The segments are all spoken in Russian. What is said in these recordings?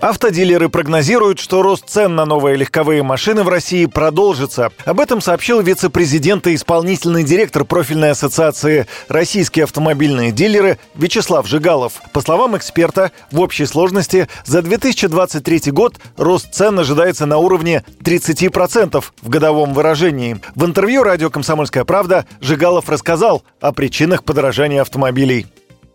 Автодилеры прогнозируют, что рост цен на новые легковые машины в России продолжится. Об этом сообщил вице-президент и исполнительный директор профильной ассоциации «Российские автомобильные дилеры» Вячеслав Жигалов. По словам эксперта, в общей сложности за 2023 год рост цен ожидается на уровне 30% в годовом выражении. В интервью радио «Комсомольская правда» Жигалов рассказал о причинах подорожания автомобилей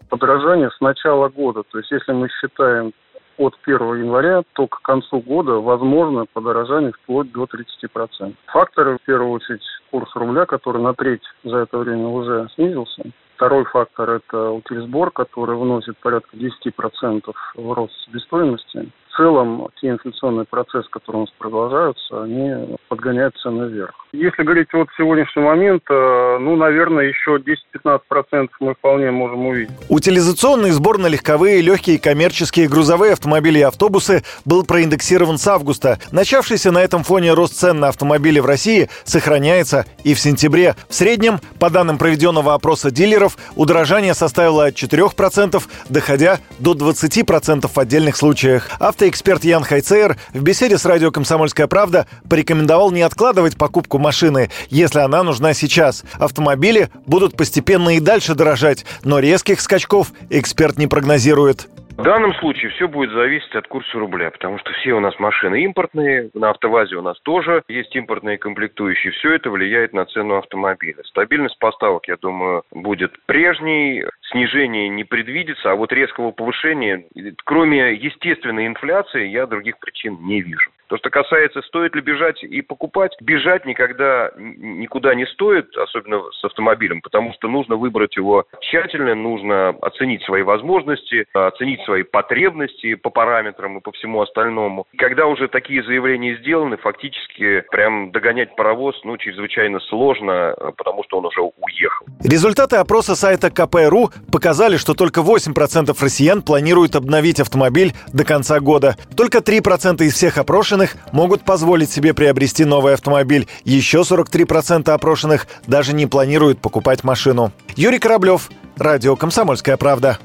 подорожание с начала года. То есть если мы считаем от 1 января, то к концу года возможно подорожание вплоть до 30%. Факторы, в первую очередь, курс рубля, который на треть за это время уже снизился. Второй фактор – это утилизбор, который вносит порядка 10% в рост себестоимости в целом те инфляционные процессы, которые у нас продолжаются, они подгоняют цены вверх. Если говорить от сегодняшнего момента, ну, наверное, еще 10-15% мы вполне можем увидеть. Утилизационный сбор на легковые, легкие, коммерческие, грузовые автомобили и автобусы был проиндексирован с августа. Начавшийся на этом фоне рост цен на автомобили в России сохраняется и в сентябре. В среднем, по данным проведенного опроса дилеров, удорожание составило от 4%, доходя до 20% в отдельных случаях. Авто Эксперт Ян Хайцер в беседе с радио «Комсомольская правда» порекомендовал не откладывать покупку машины, если она нужна сейчас. Автомобили будут постепенно и дальше дорожать, но резких скачков эксперт не прогнозирует. В данном случае все будет зависеть от курса рубля, потому что все у нас машины импортные, на автовазе у нас тоже есть импортные комплектующие. Все это влияет на цену автомобиля. Стабильность поставок, я думаю, будет прежней, снижения не предвидится, а вот резкого повышения, кроме естественной инфляции, я других причин не вижу. То, что касается, стоит ли бежать и покупать, бежать никогда никуда не стоит, особенно с автомобилем, потому что нужно выбрать его тщательно, нужно оценить свои возможности, оценить свои потребности по параметрам и по всему остальному. Когда уже такие заявления сделаны, фактически прям догонять паровоз, ну, чрезвычайно сложно, потому что он уже уехал. Результаты опроса сайта КПРУ показали, что только 8% россиян планируют обновить автомобиль до конца года. Только 3% из всех опрошенных могут позволить себе приобрести новый автомобиль. Еще 43% опрошенных даже не планируют покупать машину. Юрий Кораблев, Радио «Комсомольская правда».